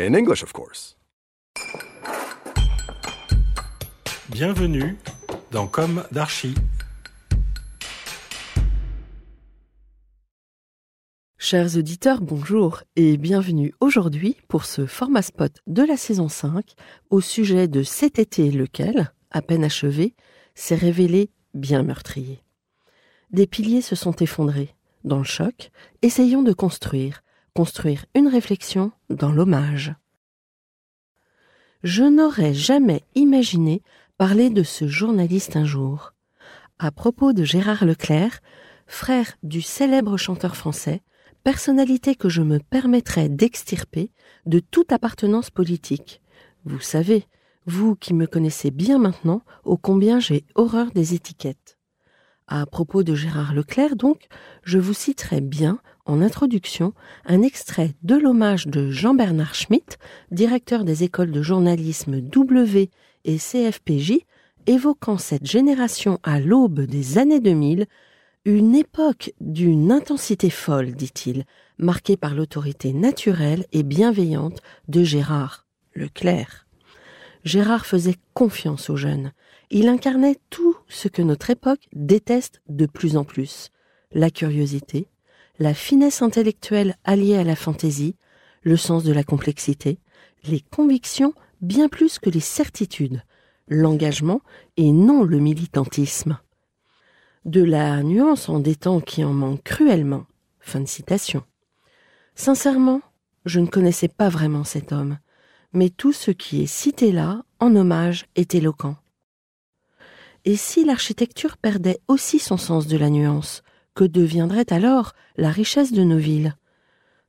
In English, of course. Bienvenue dans Comme d'Archi. Chers auditeurs, bonjour et bienvenue aujourd'hui pour ce format spot de la saison 5 au sujet de cet été lequel, à peine achevé, s'est révélé bien meurtrier. Des piliers se sont effondrés. Dans le choc, essayons de construire, construire une réflexion dans l'hommage. Je n'aurais jamais imaginé parler de ce journaliste un jour. À propos de Gérard Leclerc, frère du célèbre chanteur français, personnalité que je me permettrais d'extirper de toute appartenance politique. Vous savez, vous qui me connaissez bien maintenant, ô combien j'ai horreur des étiquettes. À propos de Gérard Leclerc, donc, je vous citerai bien, en introduction, un extrait de l'hommage de Jean-Bernard Schmitt, directeur des écoles de journalisme W et CFPJ, évoquant cette génération à l'aube des années 2000 une époque d'une intensité folle, dit-il, marquée par l'autorité naturelle et bienveillante de Gérard Leclerc. Gérard faisait confiance aux jeunes. Il incarnait tout ce que notre époque déteste de plus en plus. La curiosité, la finesse intellectuelle alliée à la fantaisie, le sens de la complexité, les convictions bien plus que les certitudes, l'engagement et non le militantisme de la nuance en des temps qui en manquent cruellement. Fin de citation. Sincèrement, je ne connaissais pas vraiment cet homme, mais tout ce qui est cité là, en hommage, est éloquent. Et si l'architecture perdait aussi son sens de la nuance, que deviendrait alors la richesse de nos villes?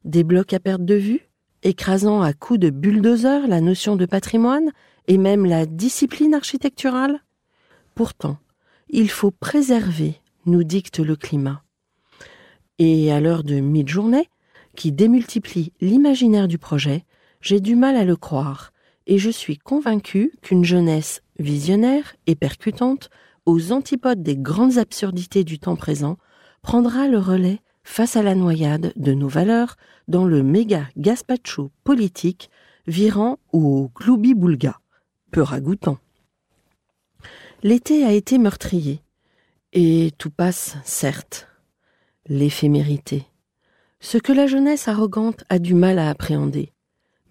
Des blocs à perte de vue, écrasant à coups de bulldozer la notion de patrimoine et même la discipline architecturale? Pourtant, il faut préserver, nous dicte le climat. Et à l'heure de mi-journée, qui démultiplie l'imaginaire du projet, j'ai du mal à le croire, et je suis convaincu qu'une jeunesse visionnaire et percutante, aux antipodes des grandes absurdités du temps présent, prendra le relais face à la noyade de nos valeurs dans le méga gaspacho politique virant au gloubi-boulga, peu ragoûtant. L'été a été meurtrier. Et tout passe, certes. L'éphémérité. Ce que la jeunesse arrogante a du mal à appréhender.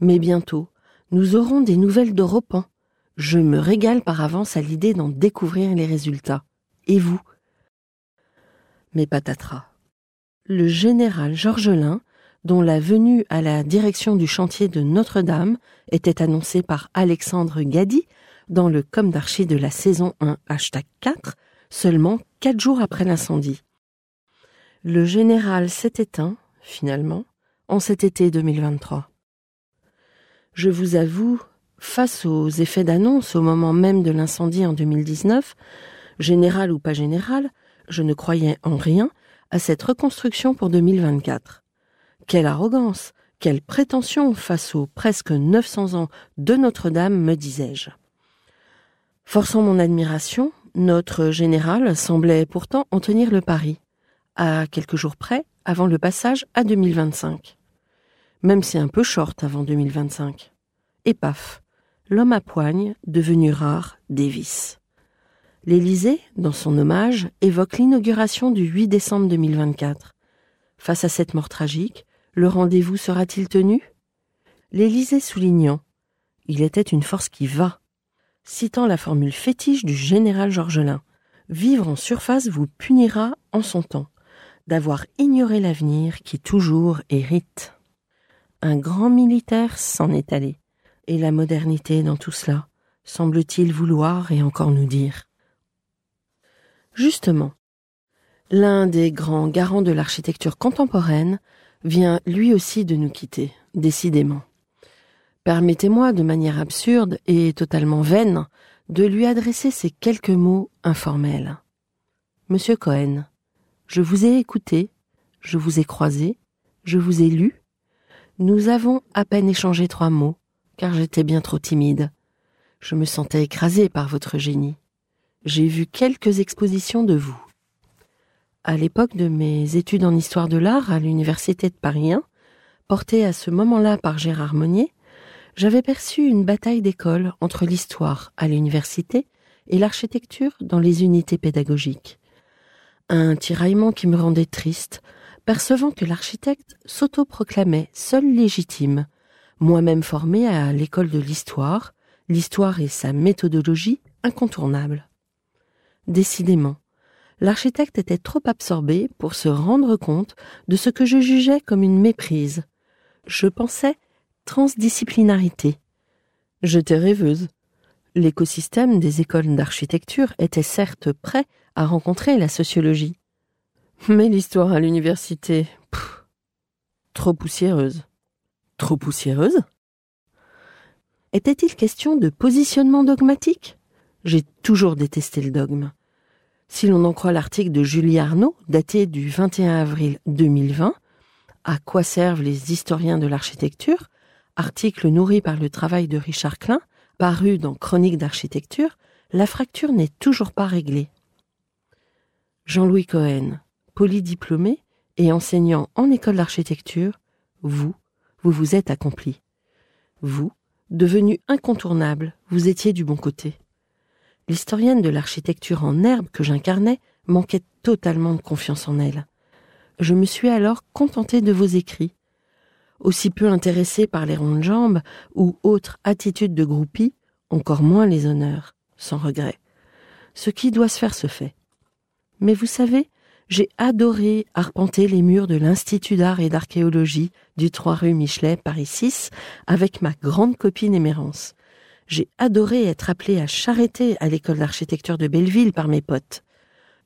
Mais bientôt, nous aurons des nouvelles d'Europan. Je me régale par avance à l'idée d'en découvrir les résultats. Et vous Patatras. Le général Georgelin, dont la venue à la direction du chantier de Notre-Dame était annoncée par Alexandre Gadi, dans le com d'archi de la saison 1 hashtag 4, seulement quatre jours après l'incendie. Le général s'est éteint, finalement, en cet été 2023. Je vous avoue, face aux effets d'annonce au moment même de l'incendie en 2019, général ou pas général, je ne croyais en rien à cette reconstruction pour 2024. Quelle arrogance, quelle prétention face aux presque 900 ans de Notre-Dame, me disais-je. Forçant mon admiration, notre général semblait pourtant en tenir le pari, à quelques jours près, avant le passage à 2025. Même si un peu short avant 2025. Et paf, l'homme à poigne, devenu rare, Davis. L'Élysée, dans son hommage, évoque l'inauguration du 8 décembre 2024. Face à cette mort tragique, Le rendez-vous sera-t-il tenu? L'Élysée soulignant Il était une force qui va, citant la formule fétiche du général Georgelin Vivre en surface vous punira en son temps, d'avoir ignoré l'avenir qui toujours hérite. Un grand militaire s'en est allé, et la modernité dans tout cela semble-t-il vouloir et encore nous dire. Justement, l'un des grands garants de l'architecture contemporaine vient lui aussi de nous quitter, décidément. Permettez-moi de manière absurde et totalement vaine de lui adresser ces quelques mots informels. Monsieur Cohen, je vous ai écouté, je vous ai croisé, je vous ai lu. Nous avons à peine échangé trois mots, car j'étais bien trop timide. Je me sentais écrasé par votre génie. J'ai vu quelques expositions de vous. À l'époque de mes études en histoire de l'art à l'université de Paris 1, portée à ce moment-là par Gérard Monnier, j'avais perçu une bataille d'école entre l'histoire à l'université et l'architecture dans les unités pédagogiques. Un tiraillement qui me rendait triste, percevant que l'architecte s'autoproclamait seul légitime, moi-même formé à l'école de l'histoire, l'histoire et sa méthodologie incontournables. Décidément, l'architecte était trop absorbé pour se rendre compte de ce que je jugeais comme une méprise. Je pensais transdisciplinarité. J'étais rêveuse. L'écosystème des écoles d'architecture était certes prêt à rencontrer la sociologie. Mais l'histoire à l'université, trop poussiéreuse. Trop poussiéreuse? Était-il question de positionnement dogmatique? J'ai toujours détesté le dogme. Si l'on en croit l'article de Julie Arnaud, daté du 21 avril 2020, À quoi servent les historiens de l'architecture? Article nourri par le travail de Richard Klein, paru dans Chronique d'architecture, la fracture n'est toujours pas réglée. Jean-Louis Cohen, polydiplômé et enseignant en école d'architecture, vous, vous vous êtes accompli. Vous, devenu incontournable, vous étiez du bon côté. L'historienne de l'architecture en herbe que j'incarnais manquait totalement de confiance en elle. Je me suis alors contenté de vos écrits. Aussi peu intéressé par les rondes jambes ou autres attitudes de groupie, encore moins les honneurs, sans regret. Ce qui doit se faire se fait. Mais vous savez, j'ai adoré arpenter les murs de l'Institut d'art et d'archéologie du 3 rue Michelet, Paris 6, avec ma grande copine Émérance. J'ai adoré être appelé à charreter à l'école d'architecture de Belleville par mes potes.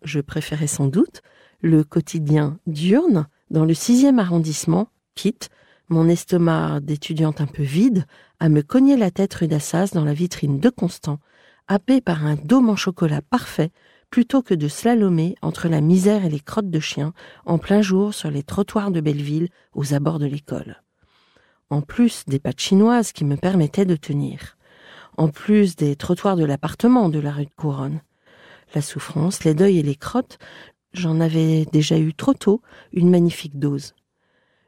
Je préférais sans doute le quotidien diurne dans le sixième arrondissement, quitte, mon estomac d'étudiante un peu vide, à me cogner la tête rue d'Assas dans la vitrine de Constant, happé par un dôme en chocolat parfait plutôt que de slalomer entre la misère et les crottes de chiens en plein jour sur les trottoirs de Belleville aux abords de l'école. En plus des pâtes chinoises qui me permettaient de tenir. En plus des trottoirs de l'appartement de la rue de Couronne. La souffrance, les deuils et les crottes, j'en avais déjà eu trop tôt une magnifique dose.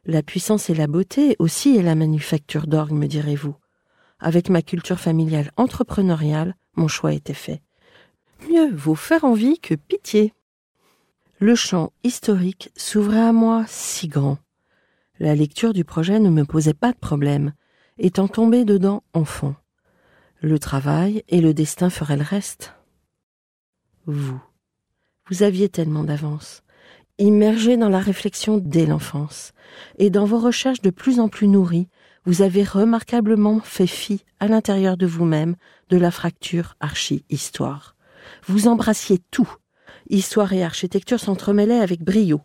La puissance et la beauté aussi est la manufacture d'orgue, me direz-vous. Avec ma culture familiale entrepreneuriale, mon choix était fait mieux vaut faire envie que pitié. Le champ historique s'ouvrait à moi si grand. La lecture du projet ne me posait pas de problème, étant tombé dedans enfant. Le travail et le destin feraient le reste. Vous, vous aviez tellement d'avance, immergé dans la réflexion dès l'enfance, et dans vos recherches de plus en plus nourries, vous avez remarquablement fait fi à l'intérieur de vous-même de la fracture archi-histoire. Vous embrassiez tout. Histoire et architecture s'entremêlaient avec brio.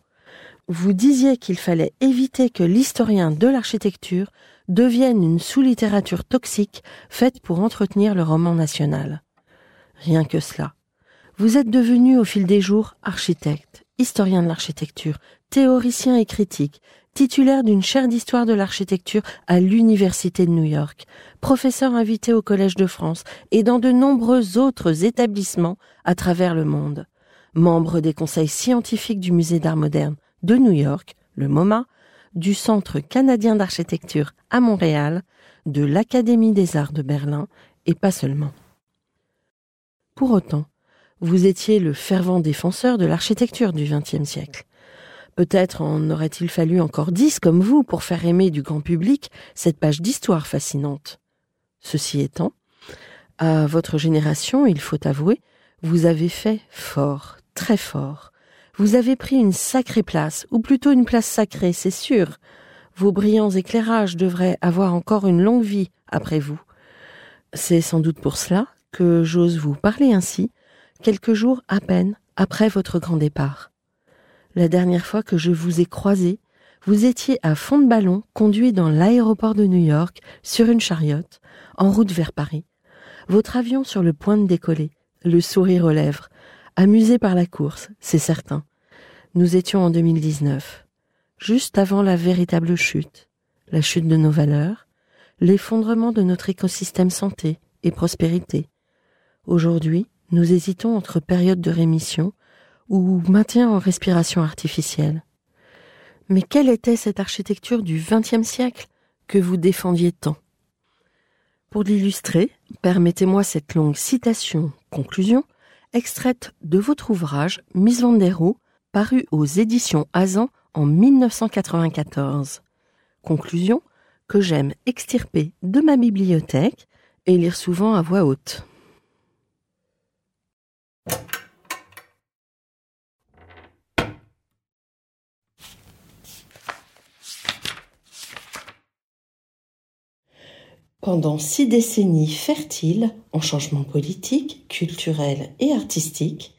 Vous disiez qu'il fallait éviter que l'historien de l'architecture devienne une sous-littérature toxique faite pour entretenir le roman national. Rien que cela. Vous êtes devenu au fil des jours architecte, historien de l'architecture, théoricien et critique, titulaire d'une chaire d'histoire de l'architecture à l'Université de New York, professeur invité au Collège de France et dans de nombreux autres établissements à travers le monde, membre des conseils scientifiques du Musée d'art moderne de New York, le MoMA, du Centre canadien d'architecture à Montréal, de l'Académie des arts de Berlin et pas seulement. Pour autant, vous étiez le fervent défenseur de l'architecture du XXe siècle Peut-être en aurait-il fallu encore dix comme vous pour faire aimer du grand public cette page d'histoire fascinante. Ceci étant, à votre génération, il faut avouer, vous avez fait fort, très fort. Vous avez pris une sacrée place, ou plutôt une place sacrée, c'est sûr. Vos brillants éclairages devraient avoir encore une longue vie après vous. C'est sans doute pour cela que j'ose vous parler ainsi, quelques jours à peine après votre grand départ. La dernière fois que je vous ai croisé, vous étiez à fond de ballon, conduit dans l'aéroport de New York, sur une chariote, en route vers Paris. Votre avion sur le point de décoller, le sourire aux lèvres, amusé par la course, c'est certain. Nous étions en 2019, juste avant la véritable chute, la chute de nos valeurs, l'effondrement de notre écosystème santé et prospérité. Aujourd'hui, nous hésitons entre période de rémission ou maintien en respiration artificielle. Mais quelle était cette architecture du XXe siècle que vous défendiez tant? Pour l'illustrer, permettez-moi cette longue citation conclusion extraite de votre ouvrage Miss Vandero, paru aux éditions Azan en 1994. Conclusion que j'aime extirper de ma bibliothèque et lire souvent à voix haute. Pendant six décennies fertiles en changements politiques, culturels et artistiques,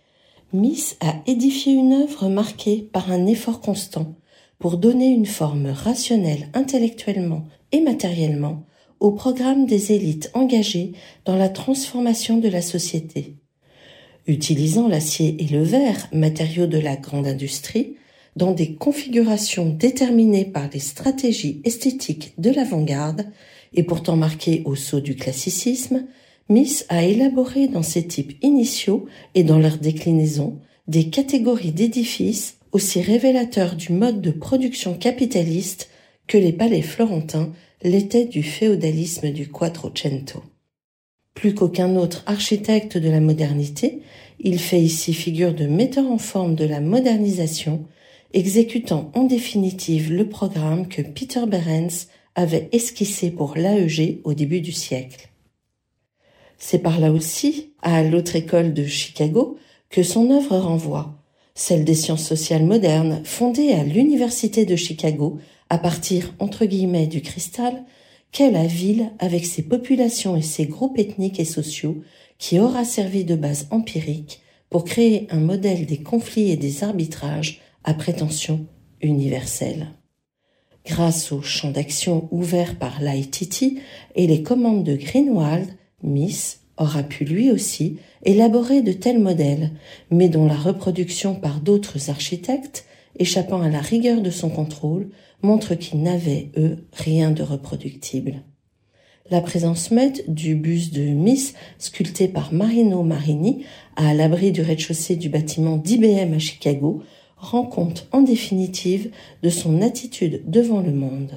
Miss a édifié une œuvre marquée par un effort constant pour donner une forme rationnelle intellectuellement et matériellement au programme des élites engagées dans la transformation de la société. Utilisant l'acier et le verre, matériaux de la grande industrie, dans des configurations déterminées par les stratégies esthétiques de l'avant-garde, et pourtant marquée au sceau du classicisme, Miss a élaboré dans ses types initiaux et dans leur déclinaison des catégories d'édifices aussi révélateurs du mode de production capitaliste que les palais florentins l'étaient du féodalisme du Quattrocento. Plus qu'aucun autre architecte de la modernité, il fait ici figure de metteur en forme de la modernisation, exécutant en définitive le programme que Peter Behrens avait esquissé pour l'AEG au début du siècle. C'est par là aussi, à l'autre école de Chicago, que son œuvre renvoie, celle des sciences sociales modernes fondée à l'Université de Chicago à partir entre guillemets du cristal, qu'est la ville avec ses populations et ses groupes ethniques et sociaux qui aura servi de base empirique pour créer un modèle des conflits et des arbitrages à prétention universelle. Grâce au champ d'action ouvert par l'ITT et les commandes de Greenwald, Miss aura pu lui aussi élaborer de tels modèles, mais dont la reproduction par d'autres architectes, échappant à la rigueur de son contrôle, montre qu'ils n'avaient, eux, rien de reproductible. La présence même du bus de Miss, sculpté par Marino Marini, à l'abri du rez-de-chaussée du bâtiment d'IBM à Chicago, rend compte en définitive de son attitude devant le monde.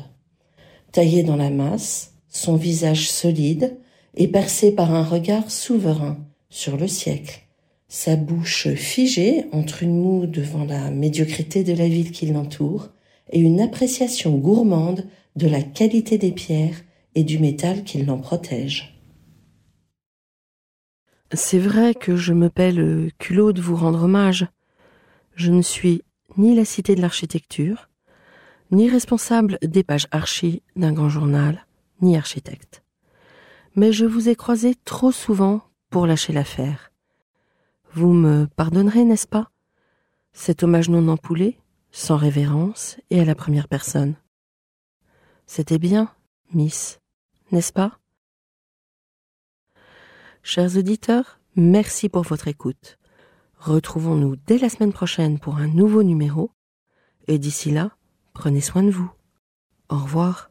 Taillé dans la masse, son visage solide est percé par un regard souverain sur le siècle, sa bouche figée entre une moue devant la médiocrité de la ville qui l'entoure et une appréciation gourmande de la qualité des pierres et du métal qui l'en protège. C'est vrai que je me paie le culot de vous rendre hommage, je ne suis ni la cité de l'architecture, ni responsable des pages archi d'un grand journal, ni architecte. Mais je vous ai croisé trop souvent pour lâcher l'affaire. Vous me pardonnerez, n'est-ce pas? Cet hommage non empoulé, sans révérence et à la première personne. C'était bien, Miss, n'est-ce pas? Chers auditeurs, merci pour votre écoute. Retrouvons-nous dès la semaine prochaine pour un nouveau numéro. Et d'ici là, prenez soin de vous. Au revoir.